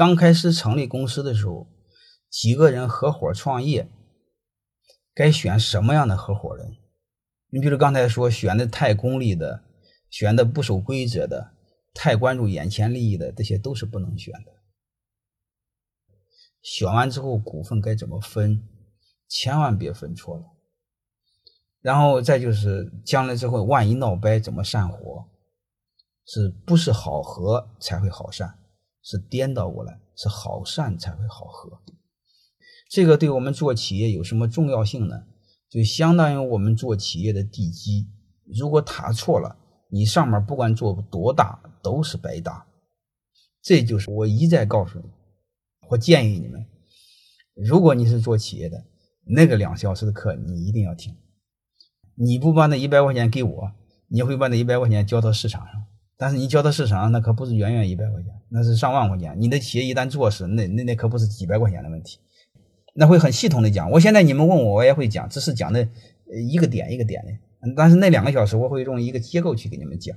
刚开始成立公司的时候，几个人合伙创业，该选什么样的合伙人？你比如刚才说选的太功利的，选的不守规则的，太关注眼前利益的，这些都是不能选的。选完之后，股份该怎么分？千万别分错了。然后再就是将来之后，万一闹掰，怎么散伙？是不是好合才会好散？是颠倒过来，是好善才会好合。这个对我们做企业有什么重要性呢？就相当于我们做企业的地基，如果塔错了，你上面不管做多大都是白搭。这就是我一再告诉你，我建议你们，如果你是做企业的，那个两小时的课你一定要听。你不把那一百块钱给我，你会把那一百块钱交到市场上。但是你交到市场上，那可不是远远一百块钱，那是上万块钱。你的企业一旦做实，那那那可不是几百块钱的问题。那会很系统的讲，我现在你们问我，我也会讲，只是讲的一个点一个点的。但是那两个小时，我会用一个结构去给你们讲。